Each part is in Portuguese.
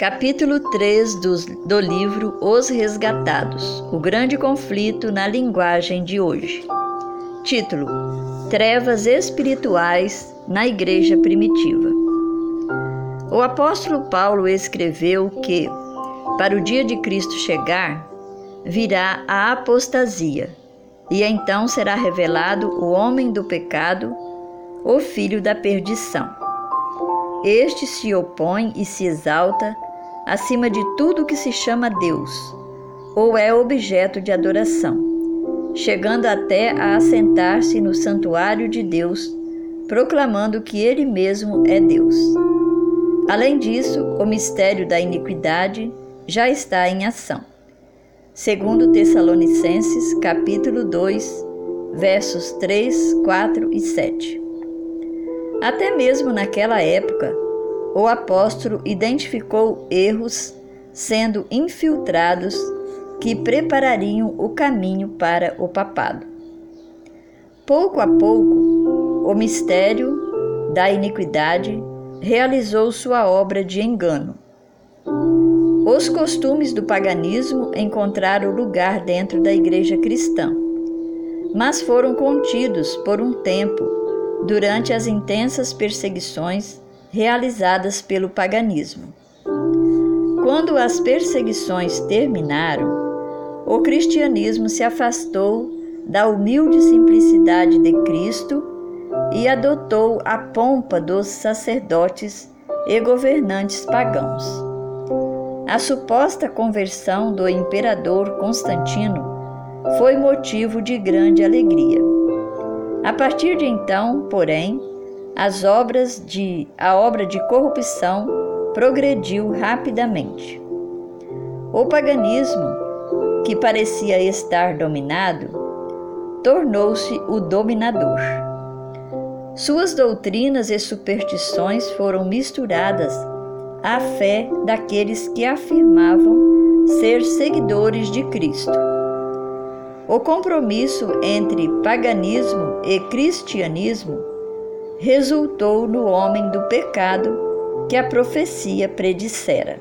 Capítulo 3 do, do livro Os Resgatados O Grande Conflito na Linguagem de Hoje. Título: Trevas Espirituais na Igreja Primitiva. O apóstolo Paulo escreveu que, para o dia de Cristo chegar, virá a apostasia, e então será revelado o homem do pecado, o filho da perdição. Este se opõe e se exalta acima de tudo que se chama Deus, ou é objeto de adoração, chegando até a assentar-se no santuário de Deus, proclamando que Ele mesmo é Deus. Além disso, o mistério da iniquidade já está em ação. Segundo Tessalonicenses, capítulo 2, versos 3, 4 e 7. Até mesmo naquela época, o apóstolo identificou erros sendo infiltrados que preparariam o caminho para o papado. Pouco a pouco, o mistério da iniquidade realizou sua obra de engano. Os costumes do paganismo encontraram lugar dentro da igreja cristã, mas foram contidos por um tempo durante as intensas perseguições realizadas pelo paganismo. Quando as perseguições terminaram, o cristianismo se afastou da humilde simplicidade de Cristo e adotou a pompa dos sacerdotes e governantes pagãos. A suposta conversão do imperador Constantino foi motivo de grande alegria. A partir de então, porém, as obras de a obra de corrupção progrediu rapidamente. O paganismo, que parecia estar dominado, tornou-se o dominador. Suas doutrinas e superstições foram misturadas à fé daqueles que afirmavam ser seguidores de Cristo. O compromisso entre paganismo e cristianismo resultou no homem do pecado que a profecia predissera.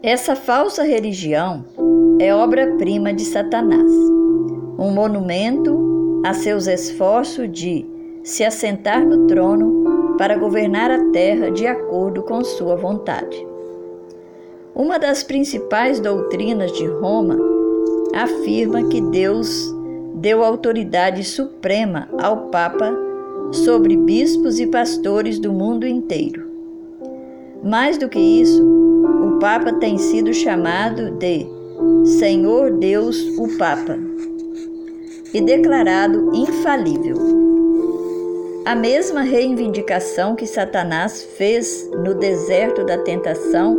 Essa falsa religião é obra-prima de Satanás, um monumento a seus esforços de se assentar no trono para governar a terra de acordo com sua vontade. Uma das principais doutrinas de Roma afirma que Deus deu autoridade suprema ao Papa sobre bispos e pastores do mundo inteiro. Mais do que isso, o Papa tem sido chamado de Senhor Deus o Papa e declarado infalível. A mesma reivindicação que Satanás fez no deserto da tentação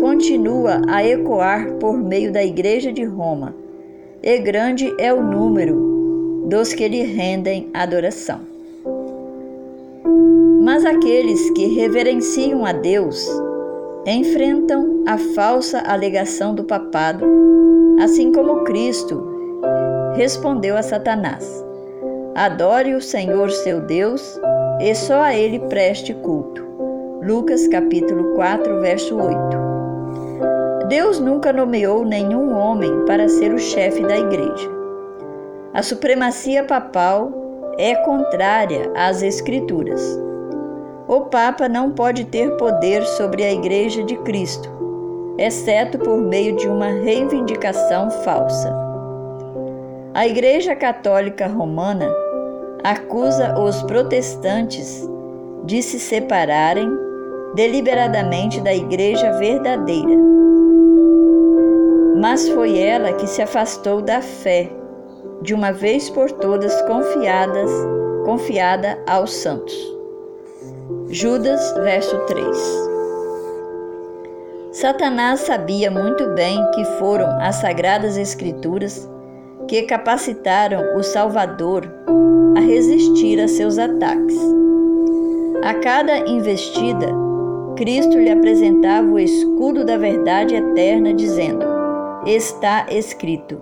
continua a ecoar por meio da Igreja de Roma e grande é o número dos que lhe rendem adoração. Mas aqueles que reverenciam a Deus enfrentam a falsa alegação do papado, assim como Cristo respondeu a Satanás: Adore o Senhor seu Deus e só a ele preste culto. Lucas capítulo 4, verso 8. Deus nunca nomeou nenhum homem para ser o chefe da igreja. A supremacia papal é contrária às Escrituras. O Papa não pode ter poder sobre a Igreja de Cristo, exceto por meio de uma reivindicação falsa. A Igreja Católica Romana acusa os protestantes de se separarem deliberadamente da Igreja verdadeira mas foi ela que se afastou da fé, de uma vez por todas confiadas, confiada aos santos. Judas, verso 3. Satanás sabia muito bem que foram as sagradas escrituras que capacitaram o Salvador a resistir a seus ataques. A cada investida, Cristo lhe apresentava o escudo da verdade eterna, dizendo: está escrito.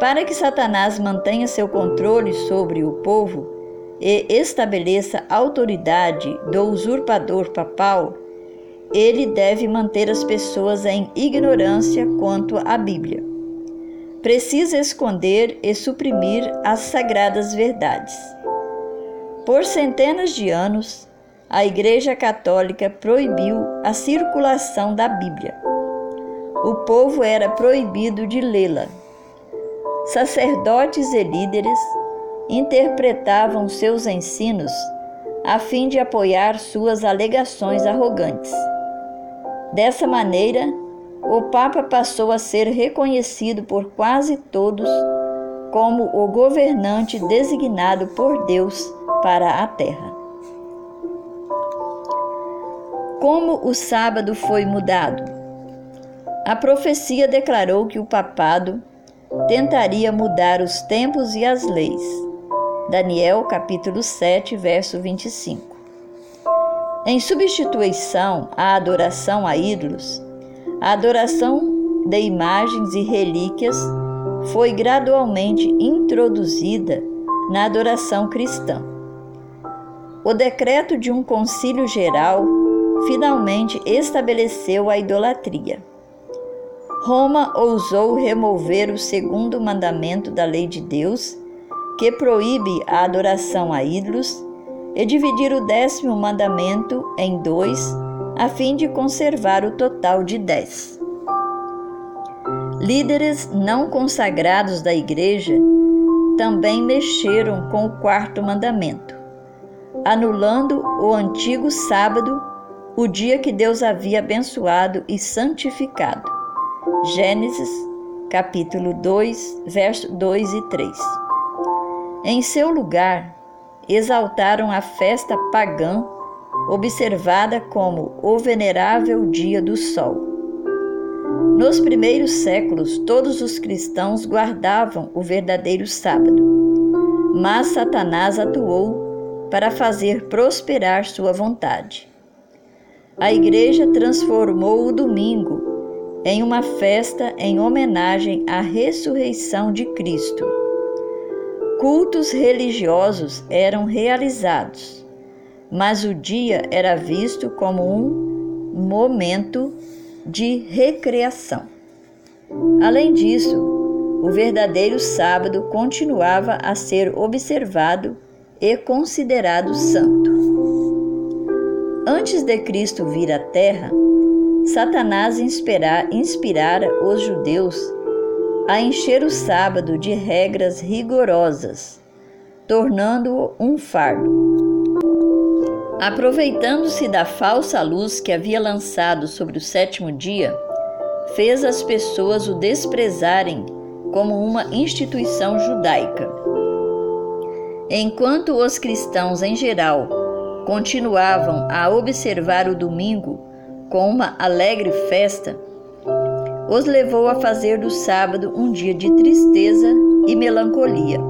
Para que Satanás mantenha seu controle sobre o povo e estabeleça a autoridade do usurpador papal, ele deve manter as pessoas em ignorância quanto à Bíblia. Precisa esconder e suprimir as sagradas verdades. Por centenas de anos, a Igreja Católica proibiu a circulação da Bíblia. O povo era proibido de lê-la. Sacerdotes e líderes interpretavam seus ensinos a fim de apoiar suas alegações arrogantes. Dessa maneira, o Papa passou a ser reconhecido por quase todos como o governante designado por Deus para a terra. Como o sábado foi mudado? A profecia declarou que o papado tentaria mudar os tempos e as leis. Daniel capítulo 7, verso 25. Em substituição à adoração a ídolos, a adoração de imagens e relíquias foi gradualmente introduzida na adoração cristã. O decreto de um concílio geral finalmente estabeleceu a idolatria. Roma ousou remover o segundo mandamento da lei de Deus, que proíbe a adoração a ídolos, e dividir o décimo mandamento em dois, a fim de conservar o total de dez. Líderes não consagrados da Igreja também mexeram com o quarto mandamento, anulando o antigo sábado, o dia que Deus havia abençoado e santificado. Gênesis, capítulo 2, versos 2 e 3. Em seu lugar, exaltaram a festa pagã, observada como o venerável dia do sol. Nos primeiros séculos, todos os cristãos guardavam o verdadeiro sábado, mas Satanás atuou para fazer prosperar sua vontade. A igreja transformou o domingo em uma festa em homenagem à ressurreição de Cristo cultos religiosos eram realizados, mas o dia era visto como um momento de recreação. Além disso, o verdadeiro sábado continuava a ser observado e considerado santo. Antes de Cristo vir à Terra, Satanás inspirara os judeus a encher o sábado de regras rigorosas, tornando-o um fardo. Aproveitando-se da falsa luz que havia lançado sobre o sétimo dia, fez as pessoas o desprezarem como uma instituição judaica. Enquanto os cristãos em geral continuavam a observar o domingo com uma alegre festa, os levou a fazer do sábado um dia de tristeza e melancolia,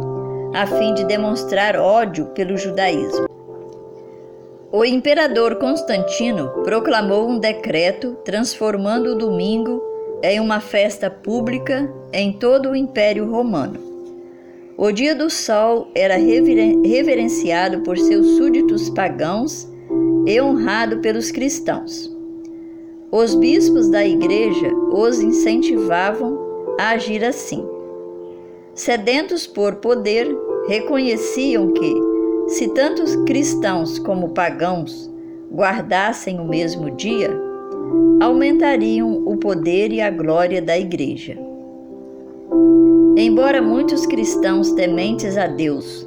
a fim de demonstrar ódio pelo judaísmo. O imperador Constantino proclamou um decreto transformando o domingo em uma festa pública em todo o Império Romano. O dia do sol era reverenciado por seus súditos pagãos e honrado pelos cristãos. Os bispos da igreja os incentivavam a agir assim. Sedentos por poder, reconheciam que, se tantos cristãos como pagãos guardassem o mesmo dia, aumentariam o poder e a glória da igreja. Embora muitos cristãos tementes a Deus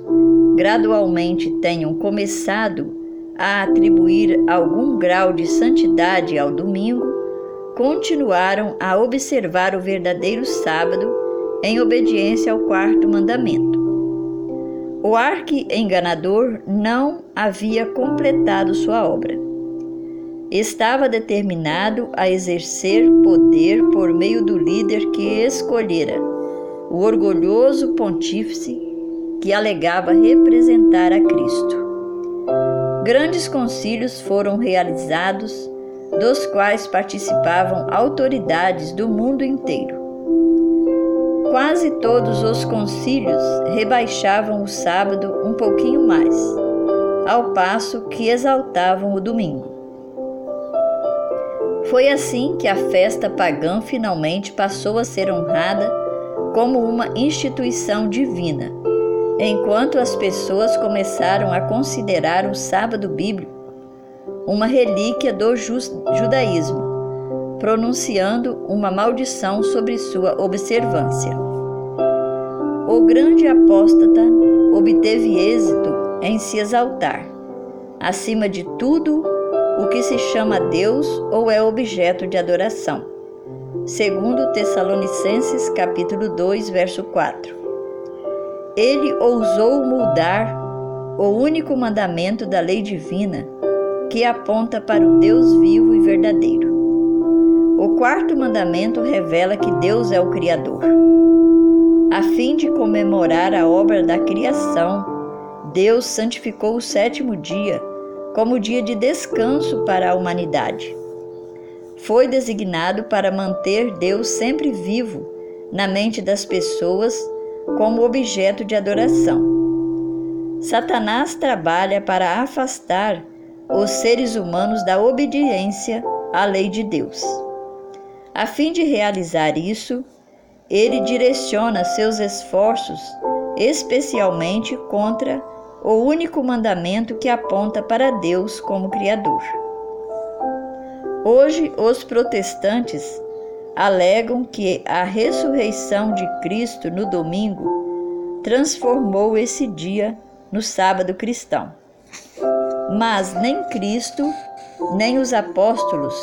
gradualmente tenham começado a atribuir algum grau de santidade ao domingo, continuaram a observar o verdadeiro sábado em obediência ao quarto mandamento. O arque-enganador não havia completado sua obra. Estava determinado a exercer poder por meio do líder que escolhera, o orgulhoso pontífice que alegava representar a Cristo. Grandes concílios foram realizados, dos quais participavam autoridades do mundo inteiro. Quase todos os concílios rebaixavam o sábado um pouquinho mais, ao passo que exaltavam o domingo. Foi assim que a festa pagã finalmente passou a ser honrada como uma instituição divina, enquanto as pessoas começaram a considerar o sábado bíblico uma relíquia do judaísmo, pronunciando uma maldição sobre sua observância. O grande apóstata obteve êxito em se exaltar, acima de tudo o que se chama Deus ou é objeto de adoração. Segundo Tessalonicenses capítulo 2, verso 4. Ele ousou mudar o único mandamento da lei divina que aponta para o Deus vivo e verdadeiro. O quarto mandamento revela que Deus é o Criador. A fim de comemorar a obra da criação, Deus santificou o sétimo dia como dia de descanso para a humanidade. Foi designado para manter Deus sempre vivo na mente das pessoas como objeto de adoração. Satanás trabalha para afastar os seres humanos da obediência à lei de Deus. A fim de realizar isso, ele direciona seus esforços especialmente contra o único mandamento que aponta para Deus como Criador. Hoje, os protestantes alegam que a ressurreição de Cristo no domingo transformou esse dia no sábado cristão. Mas nem Cristo, nem os apóstolos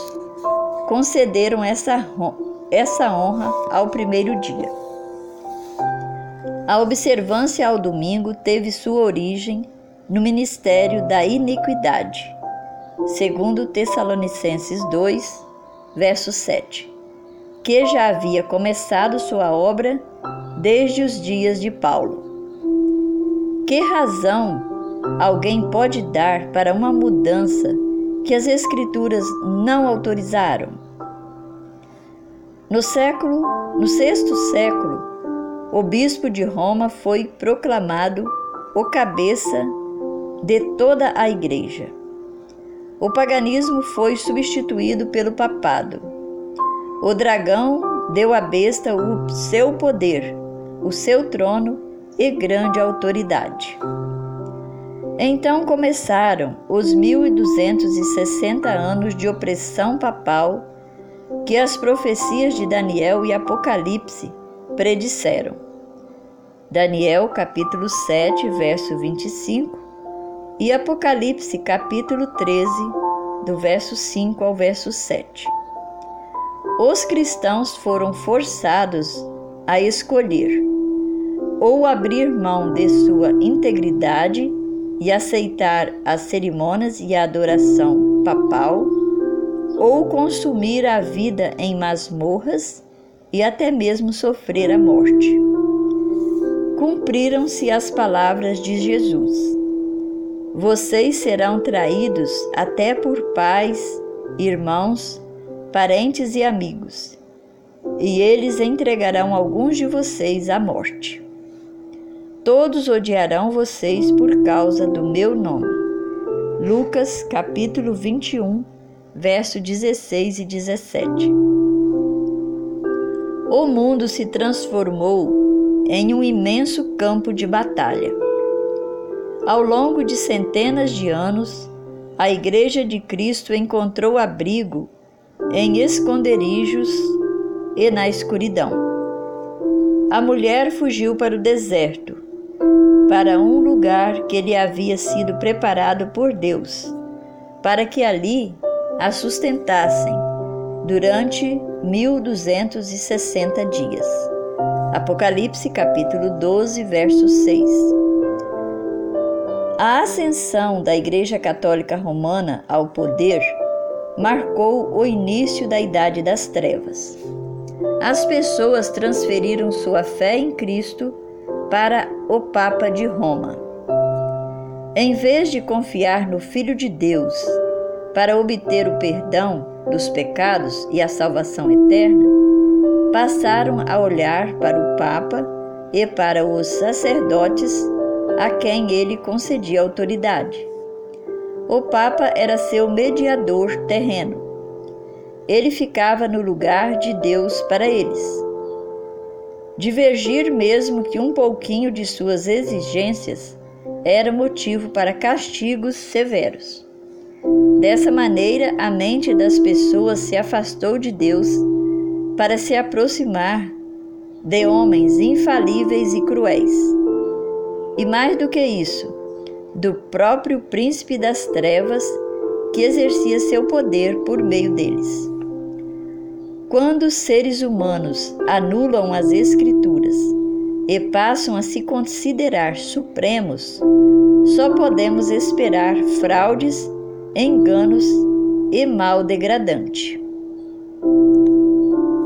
concederam essa, essa honra ao primeiro dia. A observância ao domingo teve sua origem no ministério da iniquidade, segundo Tessalonicenses 2, verso 7, que já havia começado sua obra desde os dias de Paulo. Que razão alguém pode dar para uma mudança que as Escrituras não autorizaram? No século, no sexto século, o bispo de Roma foi proclamado o cabeça de toda a igreja. O paganismo foi substituído pelo papado. O dragão deu à besta o seu poder, o seu trono e grande autoridade. Então começaram os 1260 anos de opressão papal que as profecias de Daniel e Apocalipse predisseram. Daniel capítulo 7, verso 25 e Apocalipse capítulo 13, do verso 5 ao verso 7. Os cristãos foram forçados a escolher ou abrir mão de sua integridade e aceitar as cerimônias e a adoração papal, ou consumir a vida em masmorras e até mesmo sofrer a morte. Cumpriram-se as palavras de Jesus. Vocês serão traídos até por pais, irmãos, parentes e amigos, e eles entregarão alguns de vocês à morte. Todos odiarão vocês por causa do meu nome. Lucas capítulo 21, verso 16 e 17. O mundo se transformou em um imenso campo de batalha. Ao longo de centenas de anos, a Igreja de Cristo encontrou abrigo em esconderijos e na escuridão. A mulher fugiu para o deserto para um lugar que lhe havia sido preparado por Deus, para que ali a sustentassem durante 1260 dias. Apocalipse capítulo 12, verso 6. A ascensão da Igreja Católica Romana ao poder marcou o início da Idade das Trevas. As pessoas transferiram sua fé em Cristo para o Papa de Roma. Em vez de confiar no Filho de Deus para obter o perdão dos pecados e a salvação eterna, passaram a olhar para o Papa e para os sacerdotes a quem ele concedia autoridade. O Papa era seu mediador terreno. ele ficava no lugar de Deus para eles. Divergir mesmo que um pouquinho de suas exigências era motivo para castigos severos. Dessa maneira, a mente das pessoas se afastou de Deus para se aproximar de homens infalíveis e cruéis. E mais do que isso, do próprio príncipe das trevas que exercia seu poder por meio deles. Quando seres humanos anulam as Escrituras e passam a se considerar supremos, só podemos esperar fraudes, enganos e mal degradante.